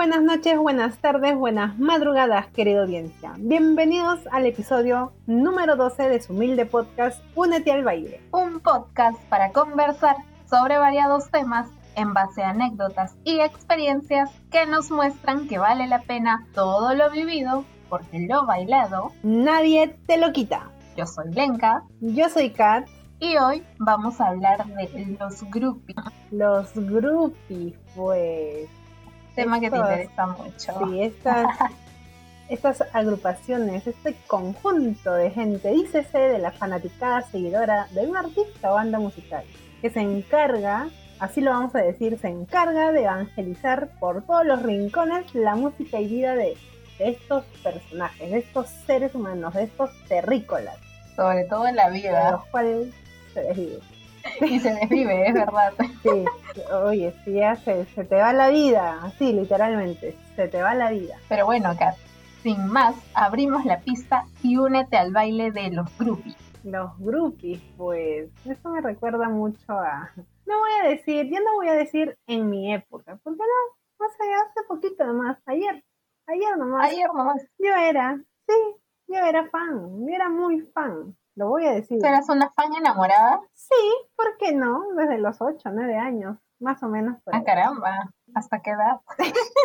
buenas noches, buenas tardes, buenas madrugadas, querida audiencia. Bienvenidos al episodio número 12 de su humilde podcast Únete al baile. Un podcast para conversar sobre variados temas en base a anécdotas y experiencias que nos muestran que vale la pena todo lo vivido porque lo bailado nadie te lo quita. Yo soy Lenka. Yo soy Kat. Y hoy vamos a hablar de los groupies. Los groupies, pues. Tema que te interesa mucho. Sí, estas, estas agrupaciones, este conjunto de gente, dícese de la fanaticada seguidora de un artista o banda musical, que se encarga, así lo vamos a decir, se encarga de evangelizar por todos los rincones la música y vida de, de estos personajes, de estos seres humanos, de estos terrícolas. Sobre todo en la de vida. los cuales se. Y se desvive, es verdad. Sí, oye, si ya se, se te va la vida, así literalmente, se te va la vida. Pero bueno, Kat, sin más, abrimos la pista y únete al baile de los groupies. Los groupies, pues, eso me recuerda mucho a... No voy a decir, yo no voy a decir en mi época, porque no, no sé, hace poquito nomás, ayer, ayer nomás, Ayer nomás, yo era, sí, yo era fan, yo era muy fan, lo voy a decir. ¿tú eras una fan enamorada? Sí, ¿por qué no? Desde los 8, 9 años, más o menos. por Ah, ahí. caramba, ¿hasta qué edad?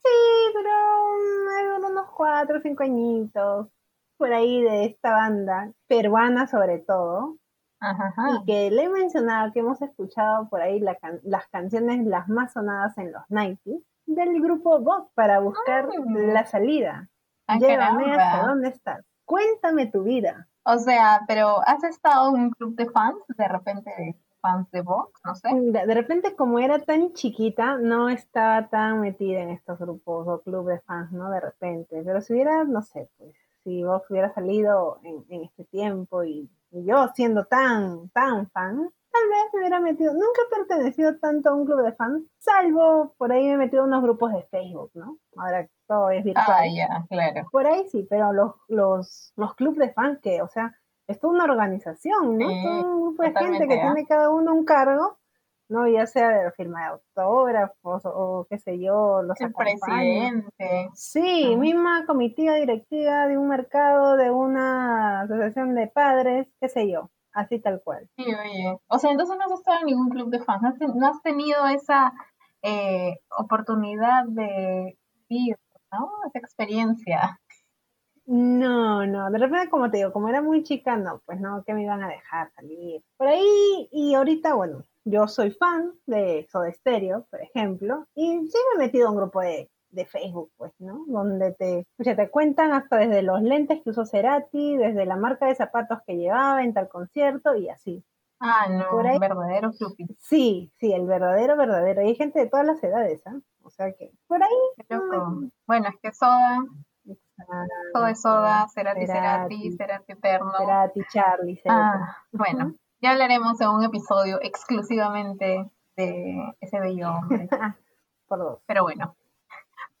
Sí, duró, duró unos cuatro o cinco añitos por ahí de esta banda, peruana sobre todo, Ajá, ajá. y que le he mencionado que hemos escuchado por ahí la can- las canciones las más sonadas en los 90 del grupo Vogue para buscar Ah. la salida. Ah, Llévame caramba. hasta dónde estás. Cuéntame tu vida. O sea, pero ¿has estado en un club de fans? De repente fans de Vox, no sé. De de repente, como era tan chiquita, no estaba tan metida en estos grupos o clubes de fans, ¿no? De repente. Pero si hubiera, no sé, pues, si vos hubiera salido en, en este tiempo y, y yo siendo tan, tan fan, tal vez me hubiera metido, nunca he pertenecido tanto a un club de fans, salvo por ahí me he metido a unos grupos de Facebook, ¿no? Ahora todo es virtual. Ah, ya, claro. Por ahí sí, pero los, los, los clubes de fans que, o sea, es toda una organización, ¿no? Sí, Todo un grupo de gente que ¿ah? tiene cada uno un cargo, ¿no? Ya sea de firma de autógrafos o, o qué sé yo, los El presidente. Sí, misma comitiva directiva de un mercado, de una asociación de padres, qué sé yo, así tal cual. Sí, oye. O sea, entonces no has estado en ningún club de fans. No has, ten- no has tenido esa eh, oportunidad de vivir, ¿no? Esa experiencia. No, no, de repente como te digo, como era muy chica, no, pues no, que me iban a dejar salir. Por ahí, y ahorita, bueno, yo soy fan de Soda Stereo, por ejemplo, y sí me he metido a un grupo de, de Facebook, pues, ¿no? Donde te, escucha, te cuentan hasta desde los lentes que usó Cerati, desde la marca de zapatos que llevaba en tal concierto y así. Ah, no, Por ahí- verdadero club. Sí, sí, el verdadero, verdadero. Y hay gente de todas las edades, ¿ah? O sea que, por ahí. Bueno, es que Soda, Soda es Soda, Cerati, Cerati, Cerati, Cerati Eterno. Cerati, Charlie, Cerati. Ah, bueno, ya hablaremos en un episodio exclusivamente de ese bello hombre. por dos. Pero bueno,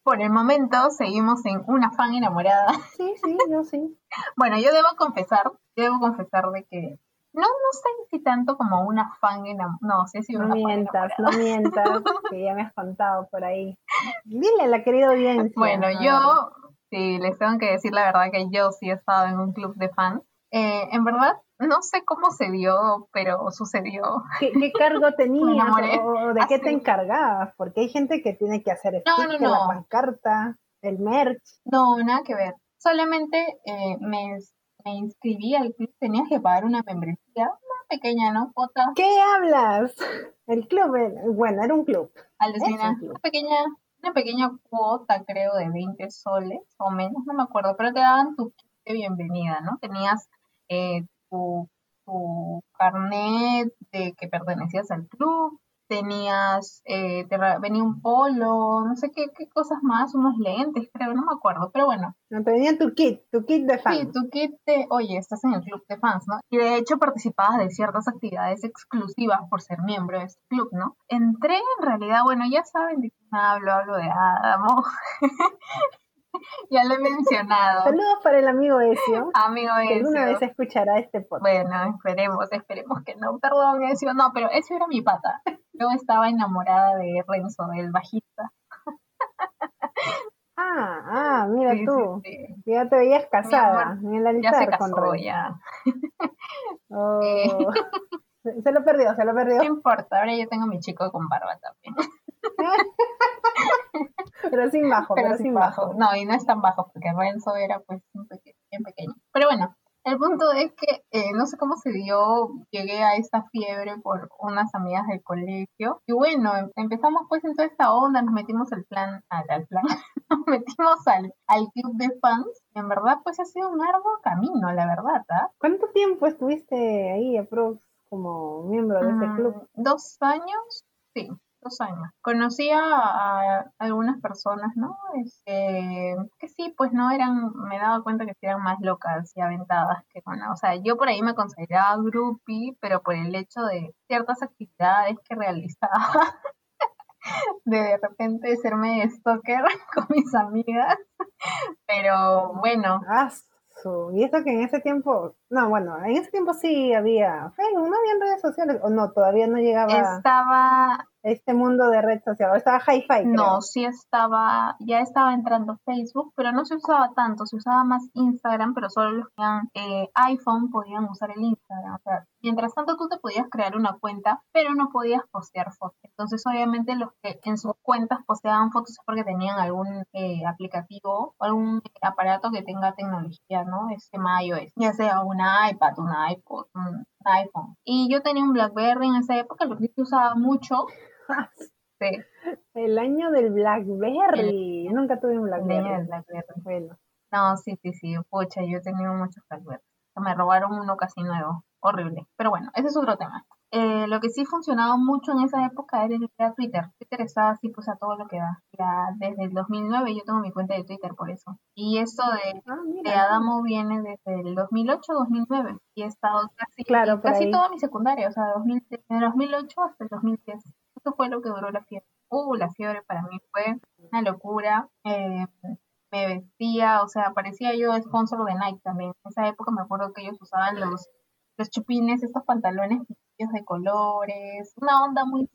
por el momento seguimos en una fan enamorada. Sí, sí, yo sí. Bueno, yo debo confesar, yo debo confesar de que no, no sé si tanto como una fan enamorada. No, sí, sí, No una fan mientas, enamorada. no mientas, que ya me has contado por ahí. Dile a la querida audiencia. Bueno, yo, sí, les tengo que decir la verdad que yo sí he estado en un club de fans. Eh, en verdad, no sé cómo se dio, pero sucedió. ¿Qué, qué cargo tenías o de qué Así. te encargabas? Porque hay gente que tiene que hacer No, no, no. la pancarta, el merch. No, nada que ver. Solamente eh, me, me inscribí al club, tenías que pagar una membresía, una pequeña, ¿no? Cuota ¿Qué hablas? El club, bueno, era un club. alucina, Es un club. una pequeña, una pequeña cuota, creo, de 20 soles o menos, no me acuerdo, pero te daban tu kit de bienvenida, ¿no? Tenías eh, tu, tu carnet de que pertenecías al club, tenías, eh, te venía un polo, no sé qué, qué cosas más, unos lentes, creo, no me acuerdo, pero bueno, No, te venía tu kit, tu kit de fan. Sí, tu kit de, oye, estás en el club de fans, ¿no? Y de hecho participabas de ciertas actividades exclusivas por ser miembro de este club, ¿no? Entré en realidad, bueno, ya saben de quién hablo, hablo de Adamo. ya lo he mencionado. Saludos para el amigo Ezio, Amigo que alguna Ezio. vez escuchará este podcast. Bueno, esperemos, esperemos que no. Perdón, Ezio. No, pero Ezio era mi pata. Yo estaba enamorada de Renzo, del bajista. Ah, ah, mira Sí, tú. sí. Ya te veías casada amor en el ya se altar con casó, Rey. ya. Oh, Eh, se se lo perdió, se lo no perdió. importa, ahora yo tengo mi chico con barba también. Pero sin bajo, pero pero sin bajo. bajo. No, y no es tan bajo porque Renzo era pues bien pequeño. Pero bueno, el punto es que eh, no sé cómo se dio, llegué a esta fiebre por unas amigas del colegio y bueno, em- empezamos pues en toda esta onda, nos metimos al plan, al, al plan, nos metimos al, al club de fans. y En verdad pues ha sido un arduo camino, la verdad, ¿ah? ¿Cuánto tiempo estuviste ahí, aprox, como miembro de ese club? Mm, Dos años, sí, dos años. Conocí a, a algunas personas, ¿no? Este, que sí, pues no eran, me daba cuenta que eran más locas y aventadas que bueno, o sea, yo por ahí me consideraba groupie, pero por el hecho de ciertas actividades que realizaba, de de repente serme stalker con mis amigas, pero bueno, Ah, y eso que en ese tiempo, no, bueno, en ese tiempo sí había Facebook, no había redes sociales, o no, todavía no llegaba estaba este mundo de red social, estaba hi-fi, No, sí estaba, ya estaba entrando Facebook, pero no se usaba tanto, se usaba más Instagram, pero solo los que tenían eh, iPhone podían usar el Instagram. O sea, mientras tanto tú te podías crear una cuenta, pero no podías postear fotos. Entonces, obviamente, los que en sus cuentas posteaban fotos es porque tenían algún eh, aplicativo o algún aparato que tenga tecnología, ¿no? Este iOS, ya sea un iPad, un iPod, un iPhone. Y yo tenía un BlackBerry en esa época, lo que usaba mucho. Sí. El año del Blackberry, nunca tuve un Blackberry. del BlackBerry. Bueno, No, sí, sí, sí, pucha, yo he tenido muchos BlackBerry. Me robaron uno casi nuevo, horrible. Pero bueno, ese es otro tema. Eh, lo que sí funcionaba mucho en esa época era, Twitter. Twitter estaba así, pues a todo lo que da. Ya desde el 2009 yo tengo mi cuenta de Twitter por eso. Y esto de, ah, de Adamo viene desde el 2008-2009 y he estado casi, Claro, casi toda mi secundaria, o sea, 2000 desde el 2008 hasta el 2010. Eso fue lo que duró la fiebre. Uh, la fiebre para mí fue una locura. Eh, me vestía, o sea, parecía yo sponsor de Nike también. En esa época me acuerdo que ellos usaban los, los chupines, estos pantalones de colores, una onda muy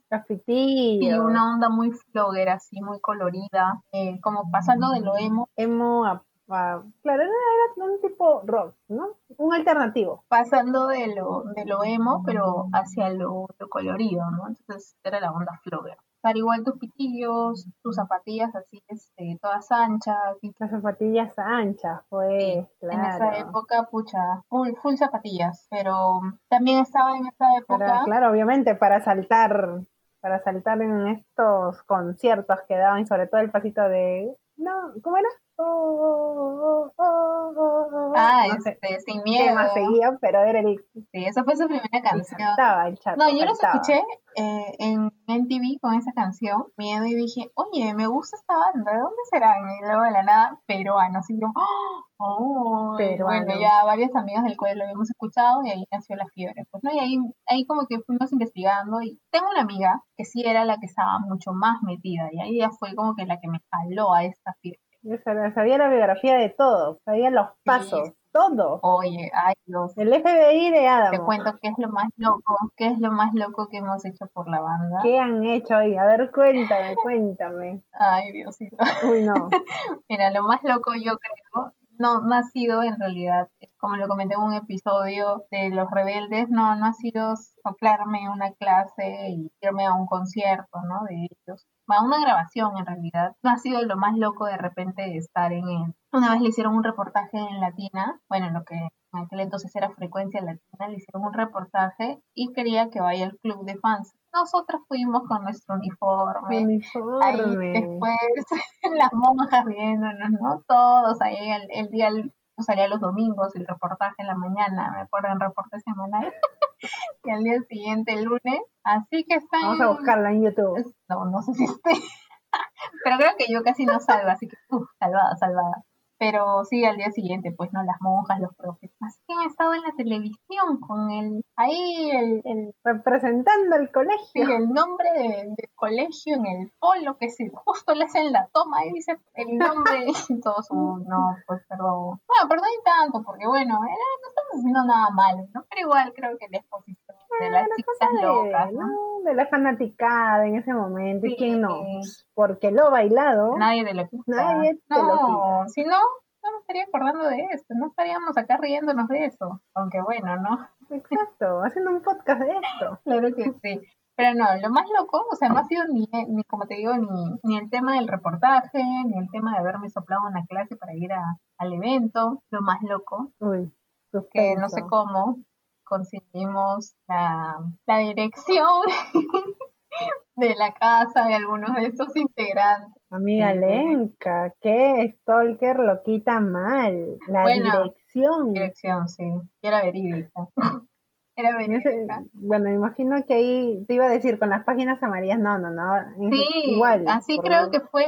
y una onda muy flogger, así muy colorida, eh, como pasando de lo emo, emo, a, a- claro, era, era un tipo rock, ¿no? Un alternativo. pasando de lo, de lo emo, pero hacia lo, lo colorido, ¿no? Entonces era la onda flogger. Usar igual tus pitillos, tus zapatillas así, este, todas anchas, y Las zapatillas anchas, pues, En esa época, pucha, full, full zapatillas, pero también estaba en esa época, Para, claro, obviamente, para saltar, para saltar en estos conciertos que daban, sobre todo el pasito de, no, ¿cómo era? Oh, oh, oh, oh, oh, oh. ah, no este, sin miedo, más seguía, pero era el sí, esa fue su primera canción. saltaba el chato, No, yo los escuché eh, en MTV con esa canción, Miedo, y dije, oye, me gusta esta banda, ¿de dónde serán? Y luego de la nada, peruanos, y yo, oh, y bueno, Peruanos. ya varias amigas del cual lo habíamos escuchado, y ahí nació la fiebre, pues, ¿no? Y ahí, ahí como que fuimos investigando, y tengo una amiga que sí era la que estaba mucho más metida, y ahí ya fue como que la que me jaló a esta fiebre. Yo sabía, sabía la biografía de todos, sabía los pasos, todo. Oye, ay Dios, El FBI de te Adamo. cuento qué es lo más loco, qué es lo más loco que hemos hecho por la banda. ¿Qué han hecho ahí? A ver, cuéntame, cuéntame. Ay, Diosito. Uy, no. Mira, lo más loco yo creo, no, no ha sido en realidad, como lo comenté en un episodio de Los Rebeldes, no, no ha sido soplarme una clase y irme a un concierto, ¿no? De ellos. A una grabación en realidad. No ha sido lo más loco de repente estar en el... Una vez le hicieron un reportaje en Latina, bueno, lo que en aquel entonces era frecuencia latina, le hicieron un reportaje y quería que vaya al club de fans. Nosotros fuimos con nuestro uniforme, Ahí Uniforme. después las monjas viéndonos, ¿no? Todos ahí el, el día, el- salía los domingos el reportaje en la mañana, me acuerdo en reporte semanal, y al día siguiente el lunes, así que están, Vamos a buscarla en YouTube. no, no sé si esté, pero creo que yo casi no salgo, así que, uff, salvada, salvada. Pero sí, al día siguiente, pues, ¿no? Las monjas, los profes. Así que han estado en la televisión con el, ahí el, el Representando el Sí, colegio. el nombre de- del colegio en el polo, que si justo le hacen la toma y dice el nombre y todos, "Oh, no, pues perdón. Bueno, perdón y tanto, porque bueno, eh, no estamos haciendo nada malo, ¿no? Pero igual creo que la exposición. De las Era chicas cosa de, locas, ¿no? ¿no? de la fanaticada en ese momento. ¿Y quién no? Porque lo bailado. Nadie de lo que Nadie te lo No, si no, no me estaría acordando de esto, no estaríamos acá riéndonos de eso. Aunque bueno, ¿no? Exacto, haciendo un podcast de esto. Claro que sí. Pero no, lo más loco, o sea, no ha sido ni, ni como te digo, ni, ni el tema del reportaje, ni el tema de haberme soplado una clase para ir a- al evento. Lo más loco, Uy, que no sé cómo conseguimos la, la dirección de la casa de algunos de estos integrantes. Amiga. Lenka, qué stalker lo quita mal. La Bueno, dirección. Dirección, sí. Era verídica. Era verídica. bueno, me imagino que ahí te iba a decir con las páginas amarillas, no, no, no. Sí, igual. así creo que fue.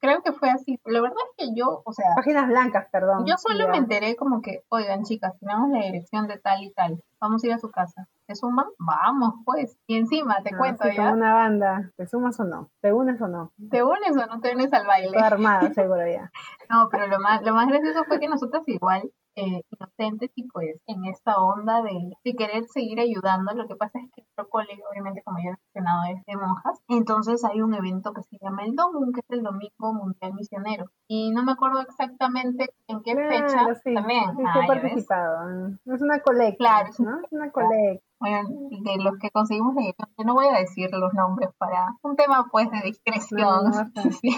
Creo que fue así. La verdad es que yo, o sea, páginas blancas, perdón. yo solo ya. me enteré como que, oigan chicas, tenemos la dirección de tal y tal. Vamos a ir a su casa. ¿Se suman? Vamos, pues. Y encima, te Ah, cuento sí, ya. una banda, ¿te sumas o no? ¿Te unes o no? ¿Te unes o no te unes al baile? Toda armada, seguro ya. No, pero lo más, lo más gracioso fue que nosotras igual, eh, inocentes y pues en esta onda de, de querer seguir ayudando, lo que pasa es que nuestro colegio, obviamente como ya he mencionado, es de monjas, entonces hay un evento que se llama el DOMUN, que es el Domingo Mundial Misionero, y no me acuerdo exactamente en qué Claro, fecha sí, también. sí, Ah, he participado. Es una colecta, Claro, es ¿no? Es una colecta. Bueno, de los que conseguimos yo no voy a decir los nombres para un tema pues de discreción. No, no, no, no. sí.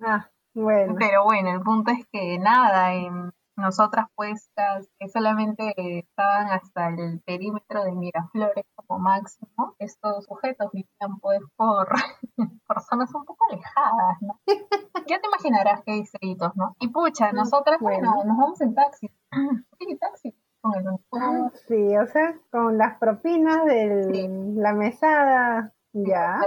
Ah, bueno. Pero bueno, el punto es que nada, em, nosotras puestas que solamente estaban hasta el perímetro de Miraflores como máximo, estos sujetos vivían pues por, por zonas un poco alejadas, ¿no? Ya te imaginarás qué distritos, ¿no? Y pucha, nosotras, bueno, Bueno. nos vamos en taxi. Sí, taxi, con el uniforme, Sí, o sea, con las propinas de Sí. la mesada, ya.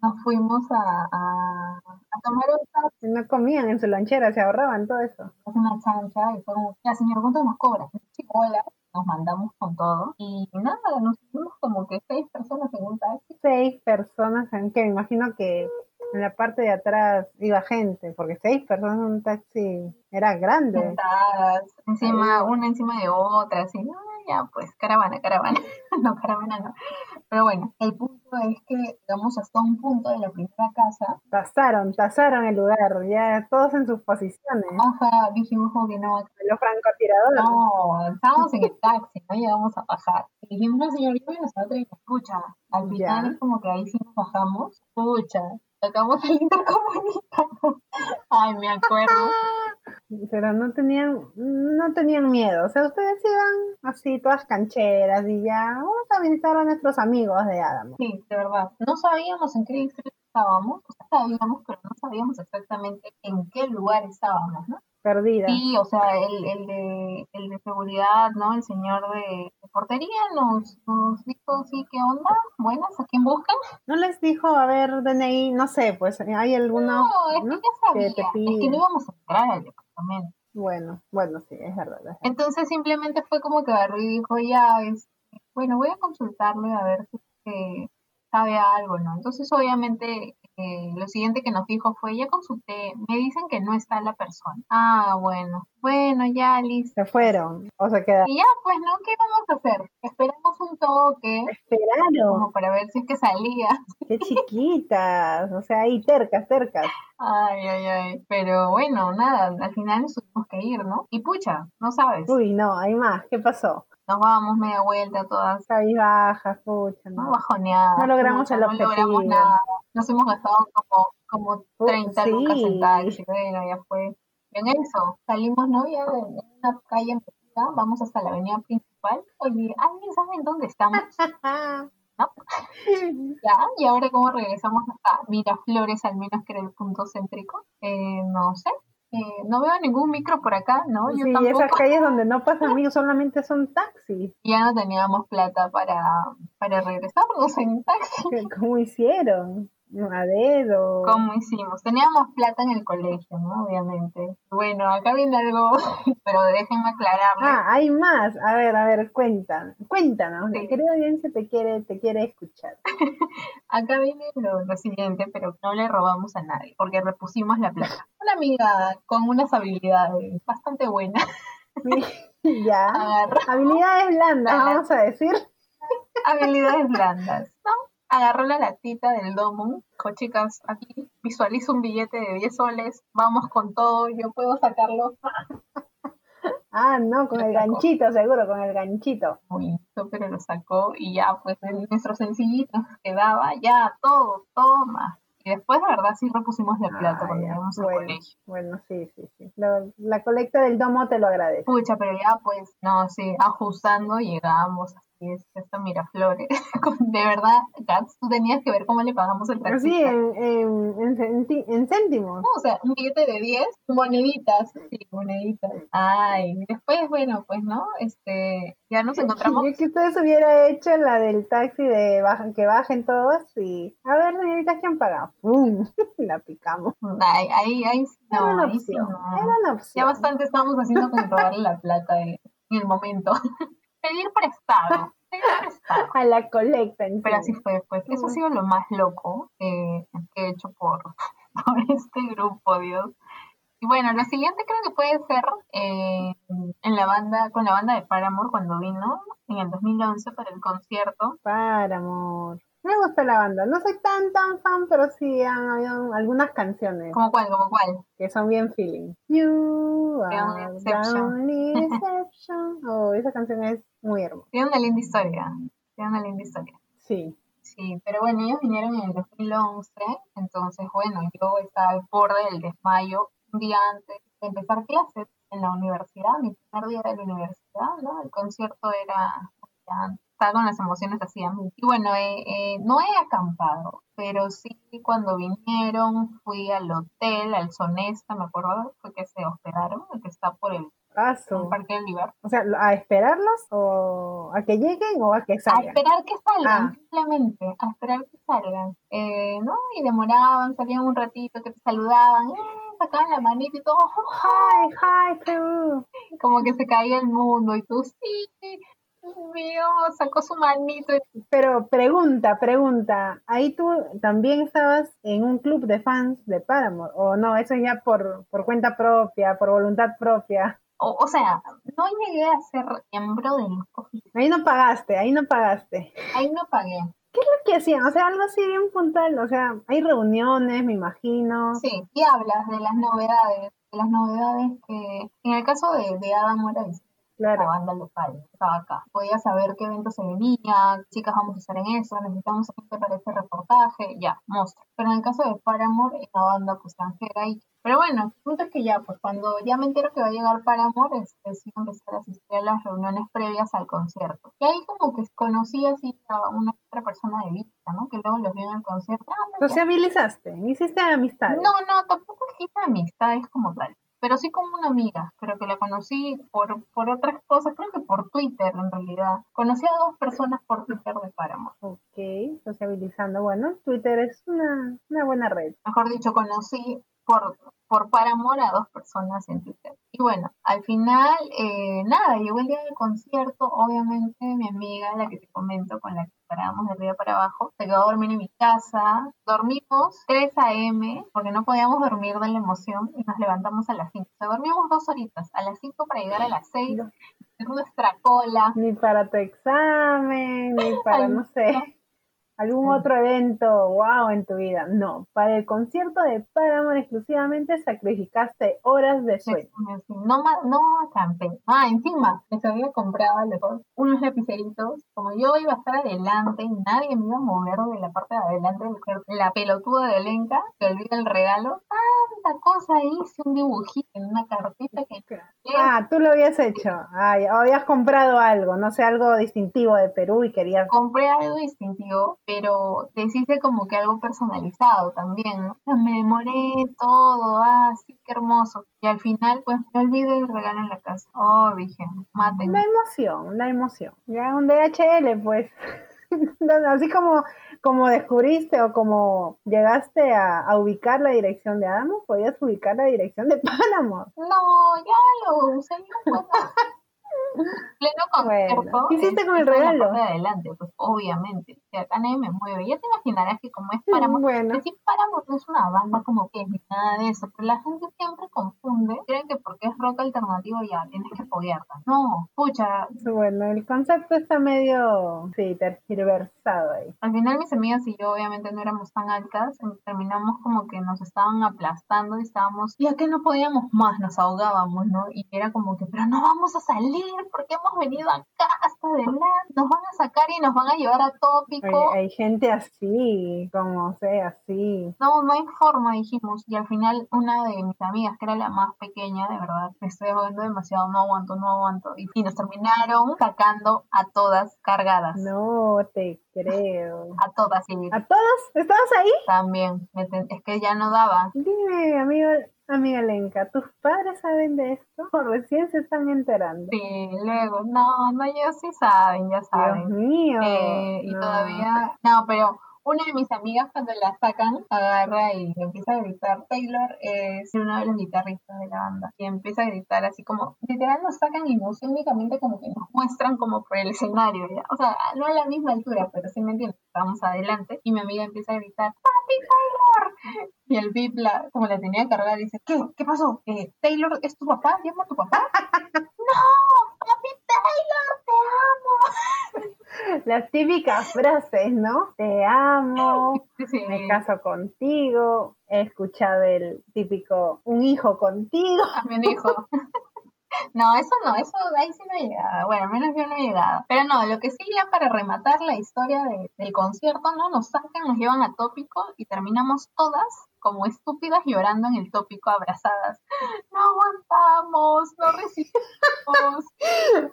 nos fuimos a tomar un taxi, No comían en su lonchera, se ahorraban todo eso. una chancha, y fue como, ya señor, ¿cuánto nos cobra? Sí, hola, nos mandamos con todo, y nada, nos fuimos como que seis personas en un taxi, Seis personas, aunque me imagino que en la parte de atrás iba gente, porque seis personas en un taxi era grande. sentadas, encima, una encima de otra, así, no, ya pues, caravana, caravana, no, caravana no. Pero bueno, el punto es que llegamos hasta un punto de la primera casa, Tasaron, tasaron el lugar, ya todos en sus posiciones. ajá, dijimos como que no, Los francotiradores. No, estábamos en el taxi, no llegamos a bajar. Y dijimos, no, señor, yo nos otra y escucha. Al final es como que ahí sí nos bajamos, escucha. Sacamos el intercomunicador. Ay, me acuerdo. Pero no tenían, no tenían miedo. O sea, ustedes iban así, todas cancheras y ya, vamos a visitar a nuestros amigos de Adamo. Sí, de verdad. No sabíamos en qué estábamos, o sea, sabíamos, pero no sabíamos exactamente en qué lugar estábamos, ¿no? Perdidas. Sí, o sea, el, el, de, el de seguridad, ¿no? El señor de, de portería nos, nos dijo, sí, ¿qué onda? Buenas, ¿a quién buscan? ¿No les dijo, a ver, DNI? No sé, pues hay algunos, No, es que ¿no? ya sabía, que te es que no íbamos a entrar al Bueno, bueno, sí, es verdad. es verdad. Entonces simplemente fue como que agarró y dijo, ya, es, bueno, voy a consultarle a ver si que sabe algo, ¿no? Entonces obviamente eh, lo siguiente que nos dijo fue, ya consulté, me dicen que no está la persona. Ah, bueno, bueno, ya, listo. Se fueron o se quedaron. Y ya, pues, ¿no? ¿Qué vamos a hacer? Esperamos un toque Esperaron. como para ver si es que salía. Qué chiquitas. O sea, ahí tercas, tercas. Ay, ay, ay. Pero bueno, nada, al final nos tuvimos que ir, ¿no? Y pucha, no sabes. Uy, no, hay más. ¿Qué pasó? Nos vamos media vuelta todas, Cabizbajas, pucha, ¿no? no. Bajoneadas. No logramos el No logramos objetivo. nada. Nos hemos gastado como, como Uh, 30 lucas en sí. taxi. Bueno, ya fue. En eso, salimos, ¿no? Ya de una calle en Pereira, vamos hasta la avenida principal. Oye, ¿alguien sabe en dónde estamos? Ya, y ahora cómo regresamos a Miraflores, al menos que era el punto céntrico. Eh, no sé. Eh, no veo ningún micro por acá, ¿no? Yo sí, tampoco. esas calles donde no pasan amigos solamente son taxis. Ya no teníamos plata para, para regresarnos en taxi. ¿Qué- ¿Cómo hicieron? A dedo. ¿Cómo hicimos? Teníamos plata en el colegio, ¿no? Obviamente. Bueno, acá viene algo, pero déjenme aclararle. Ah, hay más. A ver, a ver, cuéntanos. Cuéntanos. Sí. La querida audiencia te quiere, te quiere escuchar. Acá viene lo, lo siguiente, pero no le robamos a nadie, porque repusimos la plata. Una amiga con unas habilidades bastante buenas Sí, ya. Habilidades blandas, vamos a decir. habilidades blandas, ¿no? Agarró la latita del domo, dijo, chicas, aquí visualizo un billete de 10 soles, vamos con todo, yo puedo sacarlo. Ah, no, con el ganchito, seguro, con el ganchito. Muy pero lo sacó y ya, pues, nuestro sencillito quedaba, ya, todo, toma. Y después, la verdad, sí repusimos de plata cuando íbamos al bueno, colegio. Bueno, sí, sí, sí. Lo- la colecta del domo te lo agradece. Pucha, pero ya, pues, no, sí, ajustando llegamos, así es, esta Miraflores. De verdad, Gats, tú tenías que ver cómo le pagamos el taxista. Así, en, en, en, en céntimos. No, o sea, un billete de 10, moneditas, sí, moneditas. Ay, después, bueno, pues, ¿no? Este, ya nos encontramos Yo que ustedes hubiera hecho la del taxi de baja- que bajen todos y a ver, señoritas, ¿quién paga? ¡Pum! La picamos. Ahí, ahí, ahí sí, Era no, una ahí sí opción. no. Era una Ya opción. bastante estábamos haciendo con robarle la plata en, en el momento. Pedir prestado, pedir prestado. A la colecta, Pero así fue, pues. Eso ha sido lo más loco eh, que he hecho por, por este grupo, Dios. Y bueno, lo siguiente creo que puede ser eh, en la banda, con la banda de Paramore cuando vino en el 2011 para el concierto. Para, amor. Me gusta la banda. No soy tan, tan fan, pero sí han habido algunas canciones ¿Como cuál? ¿Como cuál? que son bien feeling. You are the only exception. Oh, esa canción es muy hermosa. Tiene una linda historia. Tiene una linda historia. Sí. Sí, pero bueno, ellos vinieron en el 2011, entonces bueno, yo estaba al borde del desmayo un día antes de empezar clases en la universidad, mi primer día de la universidad, ¿no? El concierto era, ya estaba con las emociones así a mí. Y bueno, eh, eh, no he acampado, pero sí cuando vinieron fui al hotel, al Sonesta, me acuerdo, fue que se hospedaron, el que está por el. Parque del Libertad. O sea, ¿a esperarlos o a que lleguen o a que A salgan? esperar que salgan, Ah. simplemente, a esperar que salgan. Eh, ¿no? Y demoraban, salían un ratito, que te saludaban, eh, sacaban la manita y todo, Hi, hi, Perú. como que se caía el mundo, y tú, sí, Dios mío, sacó su manito. Pero pregunta, pregunta, ¿ahí tú también estabas en un club de fans de Paramore? ¿O no? Eso ya por, por cuenta propia, por voluntad propia. O, o sea, no llegué a ser miembro del colegio, Ahí no pagaste, ahí no pagaste. ahí no pagué. ¿Qué hacían? O sea, algo así bien puntual. O sea, hay reuniones, me imagino. Sí, y hablas de las novedades, de las novedades que, en el caso de, de Adam Morales, la Claro. banda local, estaba acá. Podía saber qué evento se venía, chicas, vamos a estar en eso, necesitamos gente para este reportaje, ya, monstruo. Pero en el caso de Paramore, es la banda pues extranjera y... Pero bueno, el punto es que ya, pues cuando ya me entero que va a llegar Paramore, este, sí empezar a asistir a las reuniones previas al concierto. Y ahí como que conocí así a una otra persona de vista, ¿no? Que luego los vi en el concierto. Ah, pues, ya. Sociabilizaste, hiciste amistades. No, no, tampoco hice amistades como tal, pero sí como una amiga, pero que la conocí por, por otras cosas, creo que por Twitter en realidad. Conocí a dos personas por Twitter de Paramore. Ok, sociabilizando. Bueno, Twitter es una, una buena red. Mejor dicho, conocí por, por Paramore a dos personas en Twitter. Y bueno, al final, eh, nada, llegó el día del concierto, obviamente mi amiga, la que te comento, con la que parábamos de arriba para abajo, se quedó a dormir en mi casa. Dormimos 3 a.m. porque no podíamos dormir de la emoción y nos levantamos a las 5. O sea, dormimos dos horitas, a las 5 para llegar a las 6, No. hacer nuestra cola. Ni para tu examen, ni para, Ay, no sé, algún Sí. otro evento, wow, en tu vida. No, para el concierto de Paramore exclusivamente sacrificaste horas de sueño. No, ma- no acampé. Ah, encima, les había comprado los- unos lapiceritos. Como yo iba a estar adelante y nadie me iba a mover de la parte de adelante del cuerpo. La pelotuda de Lenka, que olvida el regalo. Tanta cosa, hice un dibujito en una cartita que... Ah, tú lo habías hecho. Ay, habías comprado algo, no sé, algo distintivo de Perú y querías. Compré algo distintivo, pero deshice como que algo personalizado también, ¿no? O sea, me demoré todo, ah, sí, qué hermoso. Y al final, pues, me olvidé el regalo en la casa. Oh, dije, maten. La emoción, la emoción. Ya un DHL, pues. Así como, como descubriste o como llegaste a, a ubicar la dirección de Adamo, podías ubicar la dirección de Panamá. No, ya lo usé bueno. Pleno Bueno, concierto. ¿qué hiciste con el regalo? de adelante, pues obviamente. que acá nadie me mueve. Ya te imaginarás que como es Paramore, Bueno, decir Paramore no es una banda como que ni nada de eso, pero la gente siempre confunde, creen que porque es rock alternativo ya tienes que apoyarla. No, escucha, bueno, el concepto está medio, sí, tergiversado ahí. al final mis amigas y yo obviamente no éramos tan altas, terminamos como que nos estaban aplastando y estábamos, ya que no podíamos más, nos ahogábamos, ¿no? Y era como que, pero no vamos a salir porque hemos venido acá hasta adelante, nos van a sacar y nos van a llevar a tópico. Hay, hay gente así, como sea, así. No, no hay forma, dijimos. Y al final, una de mis amigas, que era la más pequeña, de verdad, me estoy ahogando demasiado, no aguanto, no aguanto. Y, y nos terminaron sacando a todas cargadas. No te creo. A todas, sí. ¿A todos? ¿Estabas ahí? También. Es que ya no daba. Dime, amigo, amiga Lenka, ¿tus padres saben de esto? ¿O recién se están enterando? Sí, luego, no, no, ellos sí saben, ya Dios saben. mío. Eh, y no. todavía, no, pero una de mis amigas cuando la sacan, agarra y empieza a gritar, Taylor es uno de los guitarristas de la banda, y empieza a gritar así como, literal nos sacan y nos únicamente como que nos muestran como por el escenario, ¿ya? o sea, no a la misma altura, pero sí me entiendes, estamos adelante, y mi amiga empieza a gritar, ¡Papi Taylor! Y el VIP, la, como la tenía cargada, dice, ¿qué? ¿Qué pasó? Eh, ¿Taylor es tu papá? ¿Llama a tu papá? ¡No! ¡Papi Taylor, te amo! Las típicas frases, ¿no? Te amo, Sí. me caso contigo, he escuchado el típico un hijo contigo. También dijo. No, eso no, eso ahí sí no he llegado. Bueno, al menos yo no he llegado. Pero no, lo que sí ya para rematar la historia de- del concierto, ¿no? Nos sacan, nos llevan a tópico y terminamos todas como estúpidas llorando en el tópico abrazadas. No aguantamos, no resistimos.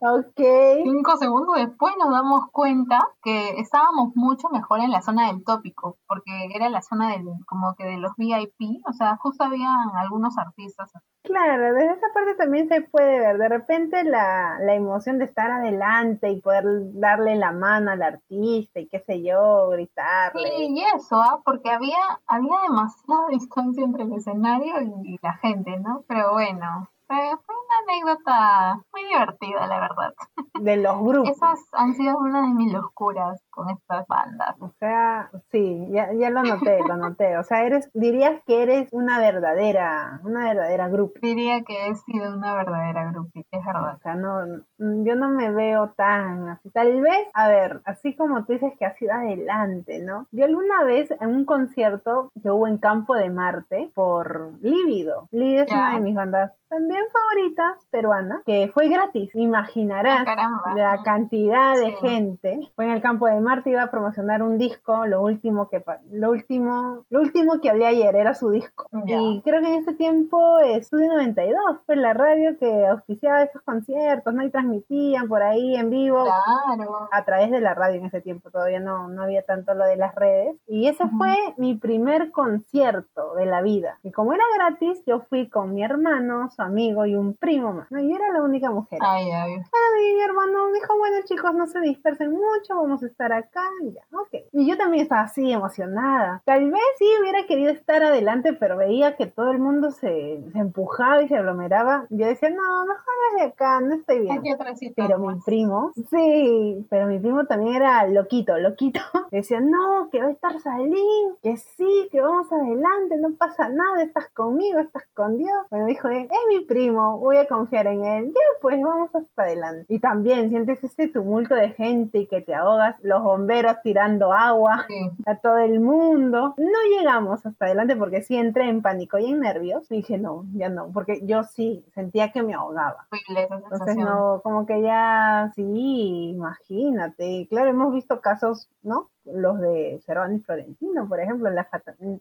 Ok. Cinco segundos después nos damos cuenta que estábamos mucho mejor en la zona del tópico, porque era la zona del, como que de los VIP, o sea, justo habían algunos artistas Claro, desde esa parte también se puede ver. De repente la, la emoción de estar adelante y poder darle la mano al artista y qué sé yo, gritarle. Sí, y eso, ¿ah? porque había, había demasiada distancia entre el escenario y la gente, ¿no? Pero bueno, fue, fue una anécdota muy divertida, la verdad. De los grupos. Esas han sido una de mis locuras con estas bandas. O sea, sí, ya, ya lo noté, lo noté. O sea, eres, dirías que eres una verdadera, una verdadera grupo. Diría que he sido una verdadera groupie, es verdad. O sea, no, yo no me veo tan así. Tal vez, a ver, así como tú dices que has ido adelante, ¿no? Yo alguna vez en un concierto que hubo en Campo de Marte por Lívido. Lívido es una de mis bandas también favoritas peruanas, que fue gratis. Imaginarás Caramba. la cantidad de Sí. gente. Fue en el Campo de Marte, iba a promocionar un disco, lo último que lo último, lo último que hablé ayer era su disco. Ya. Y creo que en ese tiempo eh, Estudio 92 fue la radio que auspiciaba esos conciertos, ¿no? Y transmitían por ahí en vivo Claro. a través de la radio en ese tiempo, todavía no, no había tanto lo de las redes. Y ese Ujú. fue mi primer concierto de la vida. Y como era gratis, yo fui con mi hermano, su amigo y un primo más. ¿no? Yo era la única mujer. Ay, ay. Y mi hermano dijo, bueno chicos, no se dispersen mucho, vamos a estar acá, y ya, ok. Y yo también estaba así emocionada. Tal vez sí hubiera querido estar adelante, pero veía que todo el mundo se, se empujaba y se aglomeraba. Yo decía, no, mejor desde acá, no estoy bien. Pero mi primo, sí, pero mi primo también era loquito, loquito. Decía, no, que va a estar Salín, que sí, que vamos adelante, no pasa nada, estás conmigo, estás con Dios. Bueno, dijo, "Eh, es mi primo, voy a confiar en él. Ya, pues vamos hasta adelante. Y también sientes ese tumulto de gente y que te ahogas, los bomberos tirando agua Sí. a todo el mundo. No llegamos hasta adelante porque sí entré en pánico y en nervios. Y dije, no, ya no, porque yo sí sentía que me ahogaba. Entonces no, como que ya, sí, imagínate. Claro, hemos visto casos, ¿no? Los de Cervani y Florentino, por ejemplo, la,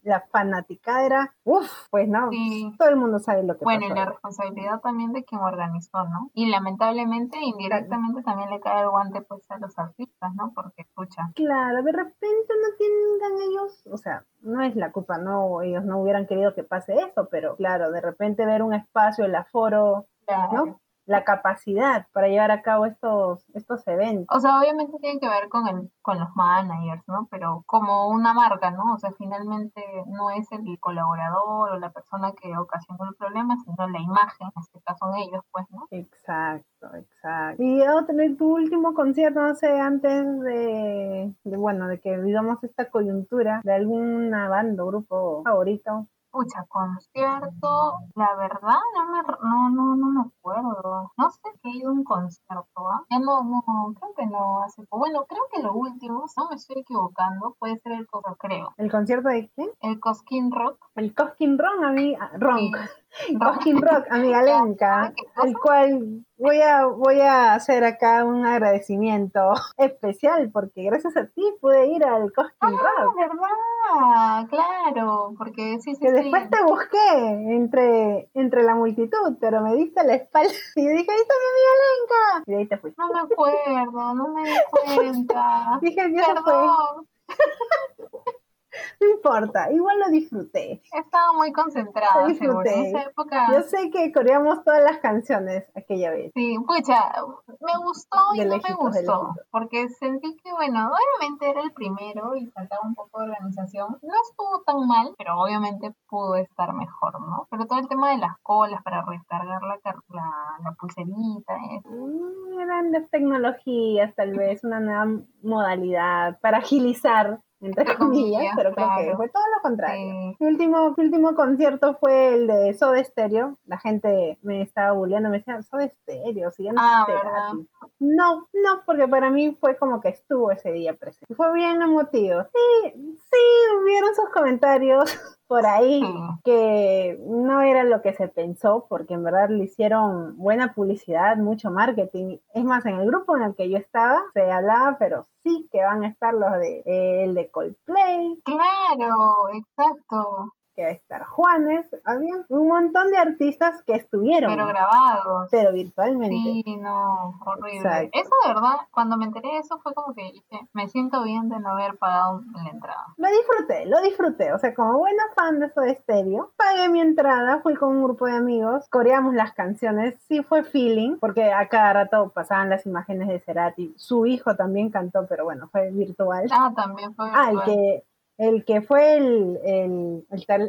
la fanaticada era, uff, pues no, Sí. todo el mundo sabe lo que Bueno, y la responsabilidad también de quien organizó, ¿no? Y lamentablemente, indirectamente también le cae el guante pues a los artistas, ¿no? Porque, escucha, Claro, de repente no tengan ellos, o sea, no es la culpa, no, ellos no hubieran querido que pase eso, pero claro, de repente ver un espacio, el aforo, claro, ¿no? La capacidad para llevar a cabo estos, estos eventos. O sea, obviamente tiene que ver con, el, con los managers, ¿no? Pero como una marca, ¿no? O sea, finalmente no es el colaborador o la persona que ocasionó el problema, sino la imagen, en este caso son ellos, pues, ¿no? Exacto, exacto. Y otro, tu último concierto, no sé, antes de, de, bueno, de que vivamos esta coyuntura de alguna banda o grupo favorito, Pucha, concierto, la verdad no me, no, no, no me acuerdo. No sé que he ido a un concierto, ¿ah? Ya no, no, creo que no hace Bueno, creo que lo último, no me estoy equivocando, puede ser el Cosquín, creo. ¿El concierto de quién? El Cosquín Rock. El Cosquín Rock, a mí, ah, Ronk. Cosquín Rock, amiga Lenka, el cual voy a, voy a hacer acá un agradecimiento especial porque gracias a ti pude ir al Cosquín ah, Rock. verdad, claro, porque sí, sí, Que después te busqué entre, entre la multitud, pero me diste la espalda y dije, ahí está mi amiga Lenka. Y de ahí te fuiste. No me acuerdo, no me di cuenta. dije, ya se fue. No importa, igual lo disfruté. Estaba muy concentrada, lo disfruté. En esa época... Yo sé que coreamos todas las canciones aquella vez. Sí, pucha, me gustó y no me gustó, porque sentí que, bueno, obviamente era el primero y faltaba un poco de organización. No estuvo tan mal, pero obviamente pudo estar mejor, ¿no? Pero todo el tema de las colas para recargar la, la, la pulserita. Eso. Mm, eran las tecnologías, tal vez, una nueva modalidad para agilizar entre comillas, pero creo que fue todo lo contrario. Mi, último, último concierto fue el de Soda Stereo. La gente me estaba bulleando, me decía, Soda Stereo, si no ah, No, no, porque para mí fue como que estuvo ese día presente. Fue bien emotivo. Sí, sí, hubieron sus comentarios por ahí que no era lo que se pensó, porque en verdad le hicieron buena publicidad, mucho marketing. Es más, en el grupo en el que yo estaba se hablaba, pero sí que van a estar los de el de Coldplay. Claro, exacto que va a estar Juanes, había un montón de artistas que estuvieron. Pero grabados. Pero virtualmente. Sí, no, horrible. Eso de verdad, cuando me enteré de eso fue como que dije, me siento bien de no haber pagado la entrada. Lo disfruté, lo disfruté. O sea, como buena fan de de Stereo, pagué mi entrada, fui con un grupo de amigos, coreamos las canciones, sí fue feeling, porque a cada rato pasaban las imágenes de Cerati. Su hijo también cantó, pero bueno, fue virtual. Ah, también fue virtual. Ah, que el que fue el, el,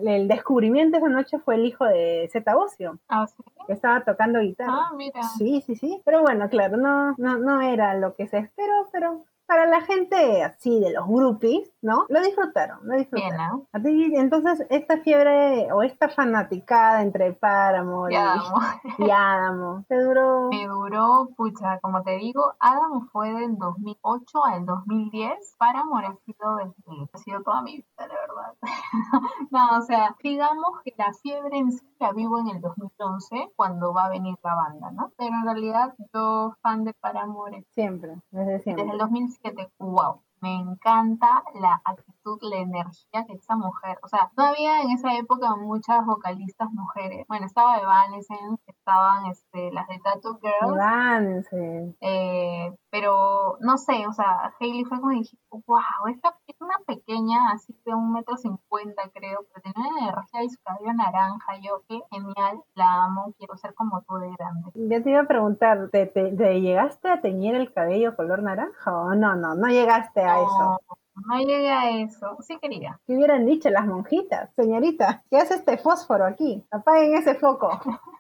el, descubrimiento esa noche fue el hijo de Zeta Bocio. Ah, sí. Que estaba tocando guitarra. Ah, mira. Sí, sí, sí. Pero bueno, claro, no, no, no era lo que se esperó, pero para la gente así de los groupies, ¿no? Lo disfrutaron, lo disfrutaron. entonces, esta fiebre o esta fanaticada entre Páramo y, y Adamo, ¿te duró? Me duró, pucha, como te digo, Adamo fue del 2008 al 2010, Páramo ha sido, desde, ha sido toda mi vida, la verdad. no, o sea, digamos que la fiebre en sí la vivo en el 2011, cuando va a venir la banda, ¿no? Pero en realidad yo fan de Paramore. Siempre, desde siempre. Desde el 2007, wow me encanta la actitud, la energía que esa mujer, o sea, no había en esa época muchas vocalistas mujeres. Bueno, estaba Evanescence, estaban este, las de Tattoo Girls. Evanescence. Eh, pero no sé, o sea, Hailey fue como dije, wow, esta es una pequeña, así de un metro cincuenta creo, pero tenía energía y su cabello naranja, yo qué genial, la amo, quiero ser como tú de grande. Yo te iba a preguntar, ¿te, te llegaste a teñir el cabello color naranja o no, no, no llegaste a eso. No llegué a eso. Sí quería. ¿Qué hubieran dicho las monjitas? Señorita, ¿qué hace este fósforo aquí? Apaguen ese foco.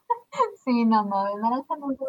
Sí, no, no, de naranja nunca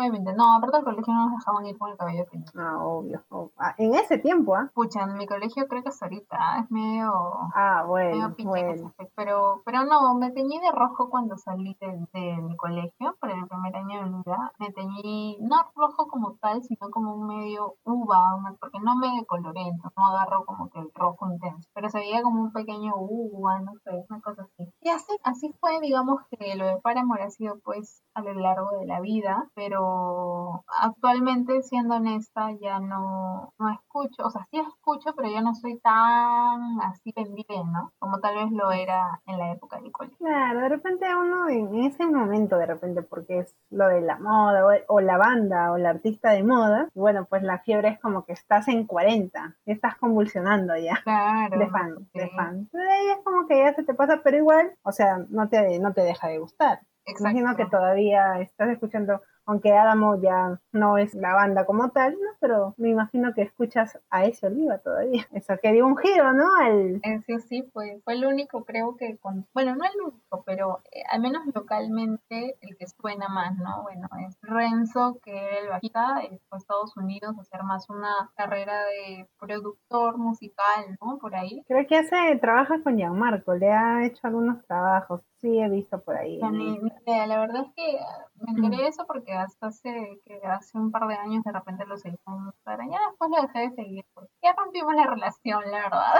me, me No, aparte del colegio no nos dejaban ir con el cabello pintado. Ah, obvio. Ah, en ese tiempo, ¿ah? Pucha, en mi colegio creo que es ahorita, es medio... Ah, bueno, bueno. Pero, pero no, me teñí de rojo cuando salí de, mi colegio, por el primer año de vida. Me teñí, no rojo como tal, sino como un medio uva, porque no me decoloré, no agarro como que el rojo intenso, pero se veía como un pequeño uva, no sé, una cosa así. Y así, así fue, digamos, que lo de Paramore ha sido pues a lo largo de la vida, pero actualmente, siendo honesta, ya no, no escucho, o sea, sí escucho, pero ya no soy tan así pendiente, ¿no? Como tal vez lo era en la época del colegio. Claro, de repente uno en ese momento, de repente, porque es lo de la moda o, la banda o la artista de moda, bueno, pues la fiebre es como que estás en 40, estás convulsionando ya. Claro. De fan, de fan. ahí es como que ya se te pasa, pero igual, o sea, no te, no te deja de gustar. Imagino que todavía estás escuchando aunque Adamo ya no es la banda como tal, ¿no? Pero me imagino que escuchas a ese Oliva todavía. Eso que dio un giro, ¿no? Al... Ese sí fue, fue el único, creo que, con, bueno, no el único, pero eh, al menos localmente el que suena más, ¿no? Bueno, es Renzo, que era el bajista, fue a Estados Unidos a hacer más una carrera de productor musical, ¿no? Por ahí. Creo que hace, trabaja con Gianmarco, le ha hecho algunos trabajos. Sí, he visto por ahí. la verdad es que me enteré de eso porque hasta hace, que hace un par de años de repente lo seguí con Ya después lo dejé de seguir porque ya rompimos la relación, la verdad.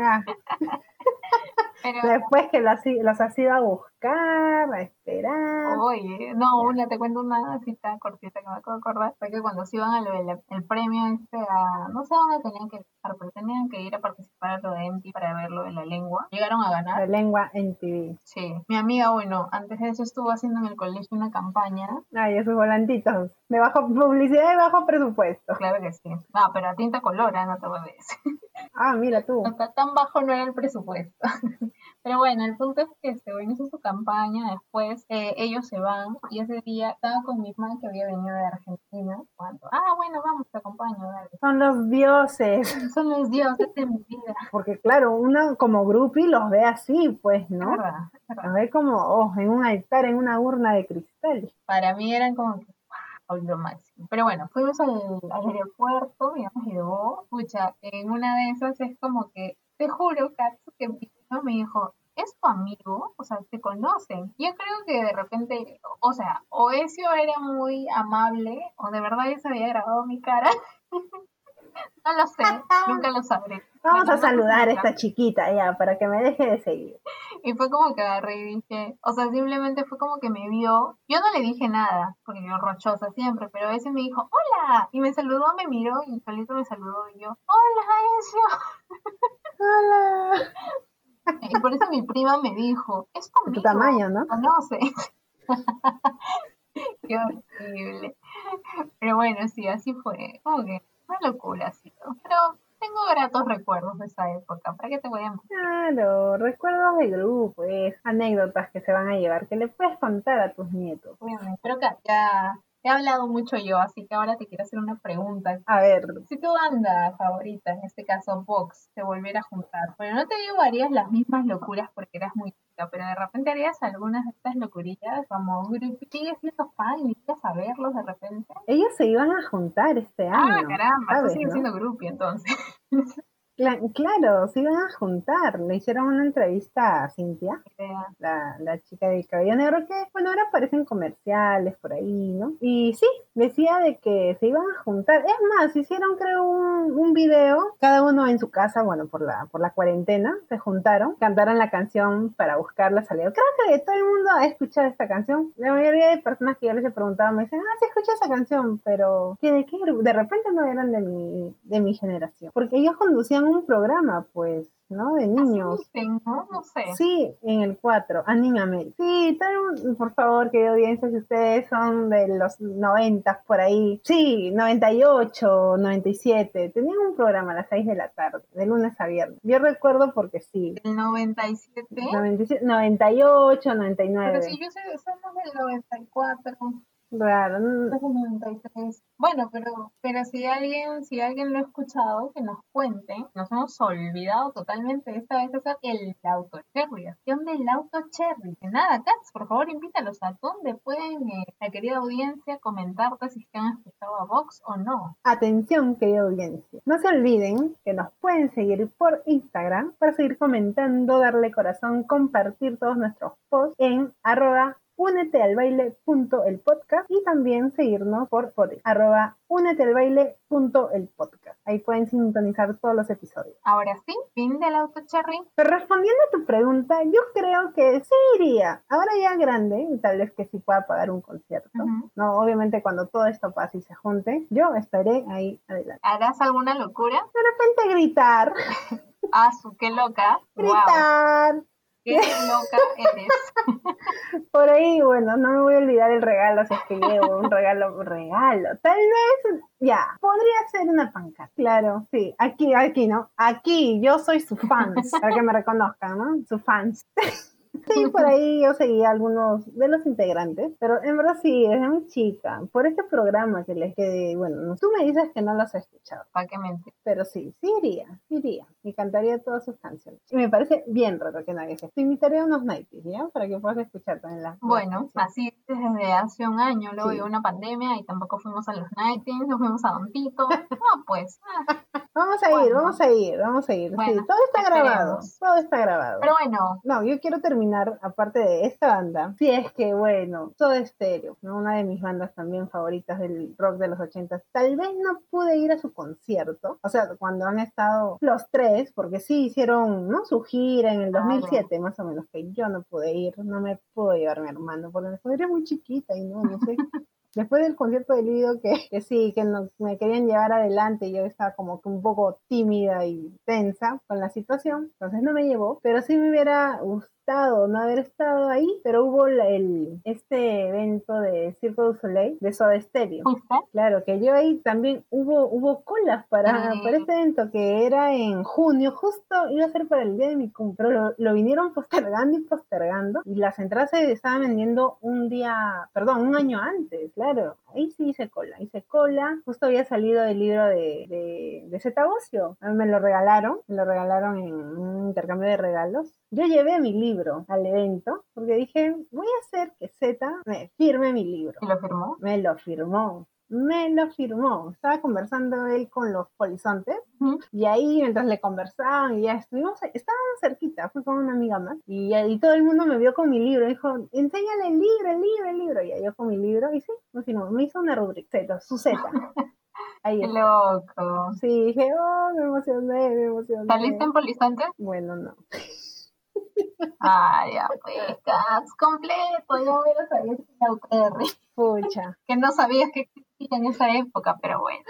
Ah. Después que los, los has ido a buscar, a esperar. Oye, no, una, te cuento una cita cortita que me acabo de acordar. Fue que cuando se iban a lo del el premio este a, no sé dónde tenían que estar, pero tenían que ir a participar a lo de MTV para verlo de la lengua. Llegaron a ganar. La lengua MTV. Sí. Mi amiga, bueno, antes de eso estuvo haciendo en el colegio una campaña. Ay, esos volantitos. De bajo, publicidad de bajo presupuesto. Claro que sí. No, pero a tinta colora, no te voy a decir. Ah, mira tú. tan bajo no era el presupuesto. Pero bueno, el punto es que se hizo su campaña, después eh, ellos se van y ese día estaba con mi hermana que había venido de Argentina. Cuando, ah, bueno, vamos, te acompaño. Son los dioses. Son los dioses de mi vida. Porque claro, uno como grupi los ve así, pues, ¿no? Los ve como, oh, en un altar, en una urna de cristal. Para mí eran como que lo máximo. Pero bueno, fuimos al, aeropuerto, digamos, y luego, escucha, en una de esas es como que, te juro, Katsu, que me dijo, ¿es tu amigo? O sea, ¿te conocen? Yo creo que de repente, o sea, o Ezio era muy amable, o de verdad ya se había grabado mi cara. no lo sé, nunca lo sabré. Vamos a saludar a esta chiquita ya, para que me deje de seguir. Y fue como que agarré y dije, o sea, simplemente fue como que me vio. Yo no le dije nada, porque yo rochosa siempre, pero ese me dijo, hola, y me saludó, me miró y solito me saludó y yo, hola, Ezio. Hola. Y por eso mi prima me dijo, es tu, tu tamaño, ¿no? Conoce. Qué horrible. Pero bueno, sí, así fue. Como que una locura, sí. Pero tengo gratos recuerdos de esa época. ¿Para qué te voy a mostrar? Claro, recuerdos de grupo, es anécdotas que se van a llevar, que le puedes contar a tus nietos. Bueno, creo que ya He hablado mucho yo, así que ahora te quiero hacer una pregunta. A ver. Si tu banda favorita, en este caso Vox, se volviera a juntar, bueno, no te digo harías las mismas locuras porque eras muy pero de repente harías algunas de estas locurillas, como sigues siendo fan y quieres a verlos de repente. Ellos se iban a juntar este ah, año. Ah, caramba, tú sigues siendo groupie entonces. Claro, se iban a juntar. Le hicieron una entrevista a Cintia, la, la, chica de cabello negro, que bueno, ahora aparecen comerciales por ahí, ¿no? Y sí, decía de que se iban a juntar. Es más, hicieron creo un, un video, cada uno en su casa, bueno, por la, por la cuarentena, se juntaron, cantaron la canción para buscar la salida. Creo que todo el mundo ha escuchado esta canción. La mayoría de personas que yo les he preguntado me dicen, ah, sí escuché esa canción, pero ¿qué, de qué? De repente no eran de mi, de mi generación. Porque ellos conducían un programa, pues, ¿no? De niños. no sé. Sí, en el 4, Anímame. Sí, por favor, querida audiencia, si ustedes son de los 90 por ahí. Sí, 98, 97. Tenían un programa a las 6 de la tarde, de lunes a viernes. Yo recuerdo porque sí. ¿El 97? 97 98, 99. Pero si yo sé, somos del 94. Claro. Bueno, pero, pero si alguien, si alguien lo ha escuchado, que nos cuente, nos hemos olvidado totalmente esta vez hacer el auto cherry, acción del auto cherry. Que nada, Cats, por favor invítalos a dónde pueden, eh, la querida audiencia, comentarte si han escuchado a Vox o no. Atención, querida audiencia. No se olviden que nos pueden seguir por Instagram para seguir comentando, darle corazón, compartir todos nuestros posts en arroba únete al baile punto el podcast y también seguirnos por Spotify, arroba únete al baile punto el podcast. Ahí pueden sintonizar todos los episodios. Ahora sí, fin del auto cherry. Pero respondiendo a tu pregunta, yo creo que sí iría. Ahora ya grande, y tal vez que sí pueda pagar un concierto. No, obviamente cuando todo esto pase y se junte, yo estaré ahí adelante. ¿Harás alguna locura? De repente gritar. ah, su, qué loca. Gritar. Qué loca eres. Por ahí, bueno, no me voy a olvidar el regalo si es que llevo un regalo, regalo. Tal vez, ya, podría ser una pancarta. Claro, sí, aquí, aquí, ¿no? Aquí, yo soy su fans, para que me reconozcan, ¿no? Su fans. Sí, por ahí yo seguía algunos de los integrantes, pero en verdad sí, desde muy chica, por este programa que les quedé, bueno, tú me dices que no los has escuchado. ¿Para qué mentir? Pero sí, sí iría, iría, y cantaría todas sus canciones. Y me parece bien raro que nadie se. Te invitaré a unos nights, ¿ya? Para que puedas escuchar también las. Bueno, así desde hace un año, luego sí. una pandemia y tampoco fuimos a los nightings, nos fuimos a Don Tito. No, pues. Ah. Vamos a ir, vamos a ir, vamos a ir. Bueno, sí, todo está esperemos. grabado, todo está grabado. Pero bueno. No, yo quiero terminar, aparte de esta banda, si es que, bueno, todo estéreo, ¿no? una de mis bandas también favoritas del rock de los 80. Tal vez no pude ir a su concierto, o sea, cuando han estado los tres, porque sí hicieron, ¿no? Su gira en el 2007, claro. más o menos, que yo no pude ir, no me pudo llevar mi hermano, porque era muy chiquita y no, no sé. Después del concierto de Lido, que, que sí, que nos, me querían llevar adelante, yo estaba como que un poco tímida y tensa con la situación, entonces no me llevó, pero sí me hubiera gustado no haber estado ahí, pero hubo el, este evento de Circo du Soleil de Soda Stereo. Claro, que yo ahí también hubo, hubo colas para, para este evento que era en junio, justo iba a ser para el día de mi cumple, pero lo, lo vinieron postergando y postergando y las entradas se estaban vendiendo un día, perdón, un año antes, claro. Ahí sí hice cola, hice cola. Justo había salido el libro de, de, de Zetagocio. Me lo regalaron, me lo regalaron en un intercambio de regalos. Yo llevé mi libro al evento porque dije, voy a hacer que Z me firme mi libro. ¿Y lo firmó? Me lo firmó me lo firmó. Estaba conversando él con los polizontes uh -huh. y ahí mientras le conversaban y ya estuvimos, estaban cerquita, fui con una amiga más y, y todo el mundo me vio con mi libro, dijo, enséñale el libro, el libro, el libro, yo con mi libro y sí, me firmó, me hizo una rubrica, su Z. Ahí Qué loco. Sí, dije, oh, me emocioné, me emocioné. ¿Saliste en polizonte? Bueno, no. Ah, ya, pues, completo, ya hubieras sabido que era UTR. Pucha. que no sabías que existía en esa época, pero bueno.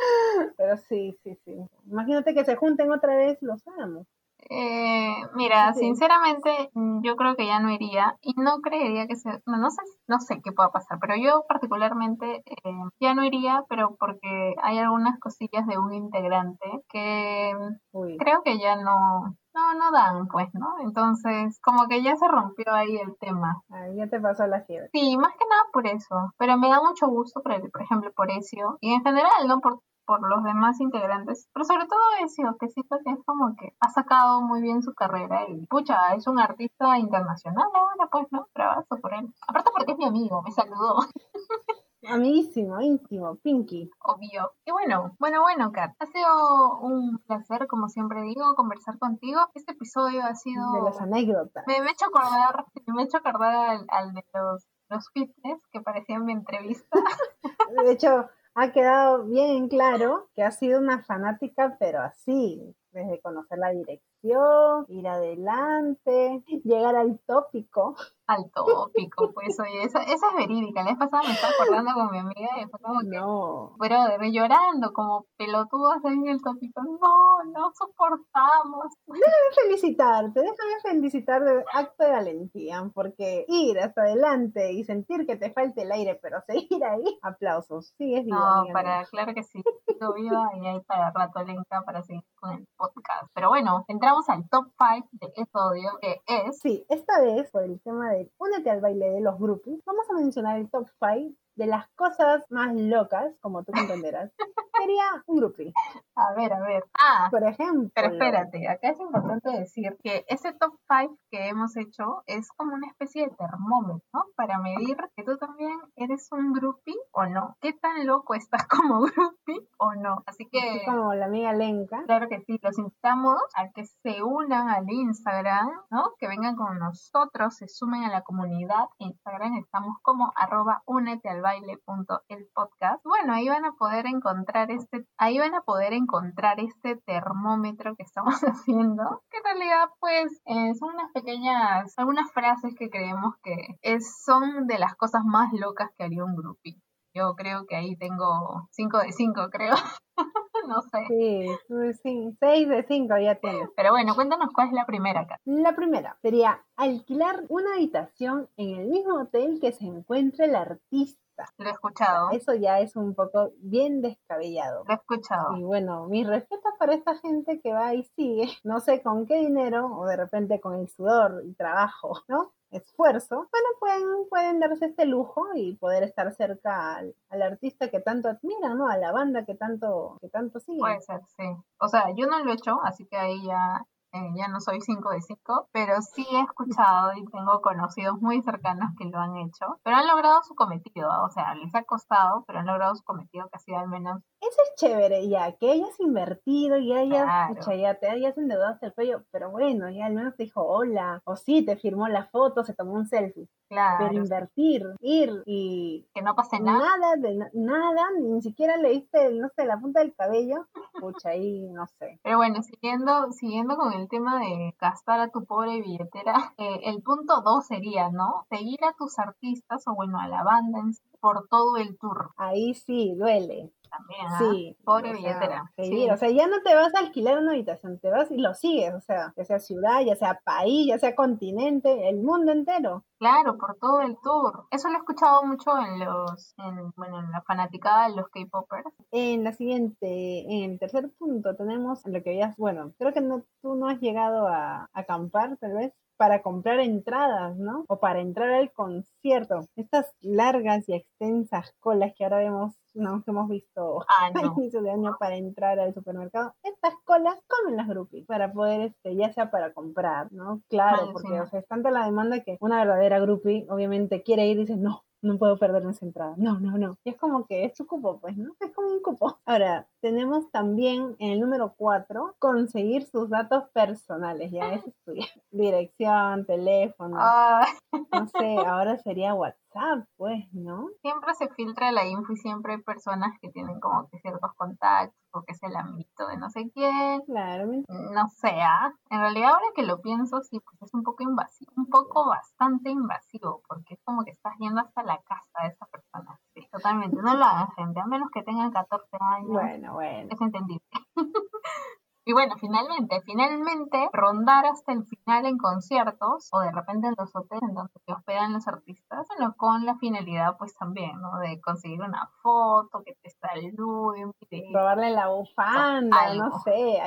Pero sí, sí, sí. Imagínate que se junten otra vez los amos. Eh, mira, sí. sinceramente yo creo que ya no iría y no creería que se, no, no sé, no sé qué pueda pasar, pero yo particularmente eh, ya no iría, pero porque hay algunas cosillas de un integrante que Uy. creo que ya no, no, no dan, pues, ¿no? Entonces, como que ya se rompió ahí el tema. Ay, ya te pasó la fiebre. Sí, más que nada por eso, pero me da mucho gusto, por, el, por ejemplo, por eso y en general, ¿no? Por por los demás integrantes, pero sobre todo Ezio, que siento que es como que ha sacado muy bien su carrera y pucha, es un artista internacional ahora, pues, ¿no? Trabajo por él. Aparte porque es mi amigo, me saludó. Amiguísimo, íntimo, Pinky. Obvio. Y bueno, bueno, bueno, Kat. Ha sido un placer, como siempre digo, conversar contigo. Este episodio ha sido... De las anécdotas. Me, me he hecho acordar, me he hecho acordar al, al de los, los fitness que parecían mi entrevista. de hecho, ha quedado bien claro que ha sido una fanática, pero así, desde conocer la dirección, ir adelante, llegar al tópico. Al tópico, pues oye, esa, esa es verídica. La vez pasada me estaba acordando con mi amiga y fue como que, no. pero de llorando, como pelotudos ahí en el tópico. No, no soportamos. Déjame felicitarte, déjame felicitar de acto de valentía, porque ir hasta adelante y sentir que te falta el aire, pero seguir ahí, aplausos. Sí, es No, para, claro que sí. Sigo viva y hay para rato lenta para seguir con el podcast. Pero bueno, entramos al top 5 de este audio, que es... Sí, esta vez, por el tema de Únete al baile de los grupos, vamos a mencionar el top 5 de las cosas más locas, como tú comprenderás, sería un groupie. A ver, a ver. Ah, por ejemplo. Pero espérate, acá es importante decir que ese top 5 que hemos hecho es como una especie de termómetro, ¿no? Para medir que tú también eres un groupie o no. ¿Qué tan loco estás como groupie o no? Así que... Así como la amiga Lenka. Claro que sí, los invitamos a que se unan al Instagram, ¿no? Que vengan con nosotros, se sumen a la comunidad. En Instagram estamos como arroba únete al baile.el podcast. Bueno, ahí van a poder encontrar este, ahí van a poder encontrar este termómetro que estamos haciendo, que en realidad pues eh, son unas pequeñas, algunas frases que creemos que es, son de las cosas más locas que haría un groupie. Yo creo que ahí tengo 5 de 5, creo. no sé. Sí, sí, 6 de 5 ya tienes. Pero bueno, cuéntanos cuál es la primera acá. La primera sería alquilar una habitación en el mismo hotel que se encuentre el artista. Lo he escuchado. Eso ya es un poco bien descabellado. Lo he escuchado. Y bueno, mis respetos para esta gente que va y sigue, no sé con qué dinero, o de repente con el sudor y trabajo, ¿no? esfuerzo, bueno, pueden, pueden darse este lujo y poder estar cerca al, al, artista que tanto admiran, ¿no? A la banda que tanto, que tanto sigue. Puede ser, sí. O sea, yo no lo he hecho, así que ahí ya eh, ya no soy 5 de 5, pero sí he escuchado y tengo conocidos muy cercanos que lo han hecho, pero han logrado su cometido, o sea, les ha costado, pero han logrado su cometido que ha sido al menos... Eso es chévere, ya, que hayas invertido y hayas, claro. ya te hayas endeudado hasta el cuello, pero bueno, ya al menos te dijo hola, o sí, te firmó la foto, se tomó un selfie. Claro. Pero invertir, ir y... Que no pase nada. Nada, de nada, ni siquiera le diste, no sé, la punta del cabello, pucha, ahí no sé. Pero bueno, siguiendo, siguiendo con el tema de gastar a tu pobre billetera, eh, el punto dos sería, ¿no? Seguir a tus artistas o bueno, a la banda en sí, por todo el tour. Ahí sí, duele. También, ¿ah? Sí. Pobre o billetera. Sea, sí. o sea, ya no te vas a alquilar una habitación, te vas y lo sigues, o sea, ya sea ciudad, ya sea país, ya sea continente, el mundo entero. Claro, por todo el tour. Eso lo he escuchado mucho en los, en, bueno, en la fanaticada de los K-popers. En la siguiente, en el tercer punto tenemos lo que habías, bueno, creo que no, tú no has llegado a, a acampar, tal vez, para comprar entradas, ¿no? O para entrar al concierto. Estas largas y extensas colas que ahora vemos, no, que hemos visto Ah, a no. inicio de año para entrar al supermercado, estas colas comen las groupies para poder, este, ya sea para comprar, ¿no? Claro, Ay, porque sí. o sea, es tanta la demanda que una verdadera groupie obviamente quiere ir y dice, no, no puedo perderme esa entrada. No, no, no. Y es como que es su cupo, pues, ¿no? Es como un cupo. Ahora, tenemos también en el número 4, conseguir sus datos personales. Ya, eso es tuyo. Dirección, teléfono, Ah, no sé, ahora sería WhatsApp, pues, ¿no? siempre se filtra la info y siempre hay personas que tienen como que ciertos contactos o que es el amiguito de no sé quién. Claro, ¿me No sé, ¿ah? En realidad ahora que lo pienso, sí, pues es un poco invasivo, un poco bastante invasivo, porque es como que estás yendo hasta la casa de esa persona. Sí, totalmente. No lo hagan, gente, a menos que tengan 14 años. Bueno, bueno. Es entendible. Y bueno, finalmente, finalmente, rondar hasta el final en conciertos o de repente en los hoteles en donde te hospedan los artistas, bueno, con la finalidad pues también, ¿no? De conseguir una foto, que te salude, un video. Robarle la bufanda, Algo. no sé,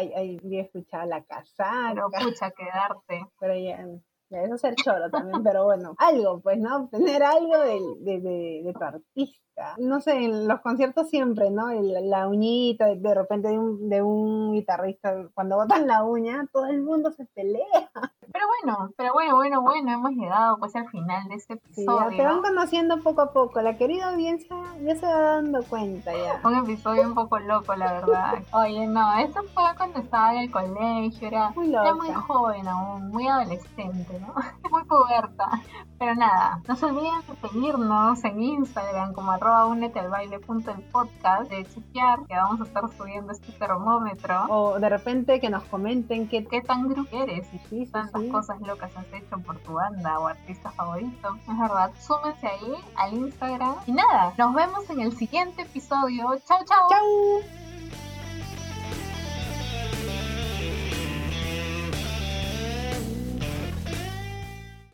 yo he escuchado la casaca, Pero pucha, quedarte. pero ya, ya eso es ser choro también, pero bueno, algo, pues, ¿no? Obtener algo de, de, de, de tu artista. No sé, en los conciertos siempre, ¿no? La uñita, de, de repente de un, de un guitarrista, cuando botan la uña, todo el mundo se pelea. Pero bueno, pero bueno, bueno, bueno, hemos llegado pues al final de este Sí, ya episodio. te van conociendo poco a poco. La querida audiencia ya se va dando cuenta ya. Un episodio un poco loco, la verdad. Oye, no, esto fue cuando estaba en el colegio, era, Muy era muy loca. joven aún, muy adolescente, ¿no? Muy puberta. Pero nada, no se olviden de seguirnos en Instagram como arroba únete al baile punto el podcast, de chequear que vamos a estar subiendo este termómetro. O de repente que nos comenten qué... ¿Qué tan grupo eres? Y Sí, sí, sí. Cosas locas has hecho por tu banda o artista favorito. Es verdad, súmense ahí al Instagram. Y nada, nos vemos en el siguiente episodio. Chao, chao. ¡Chau!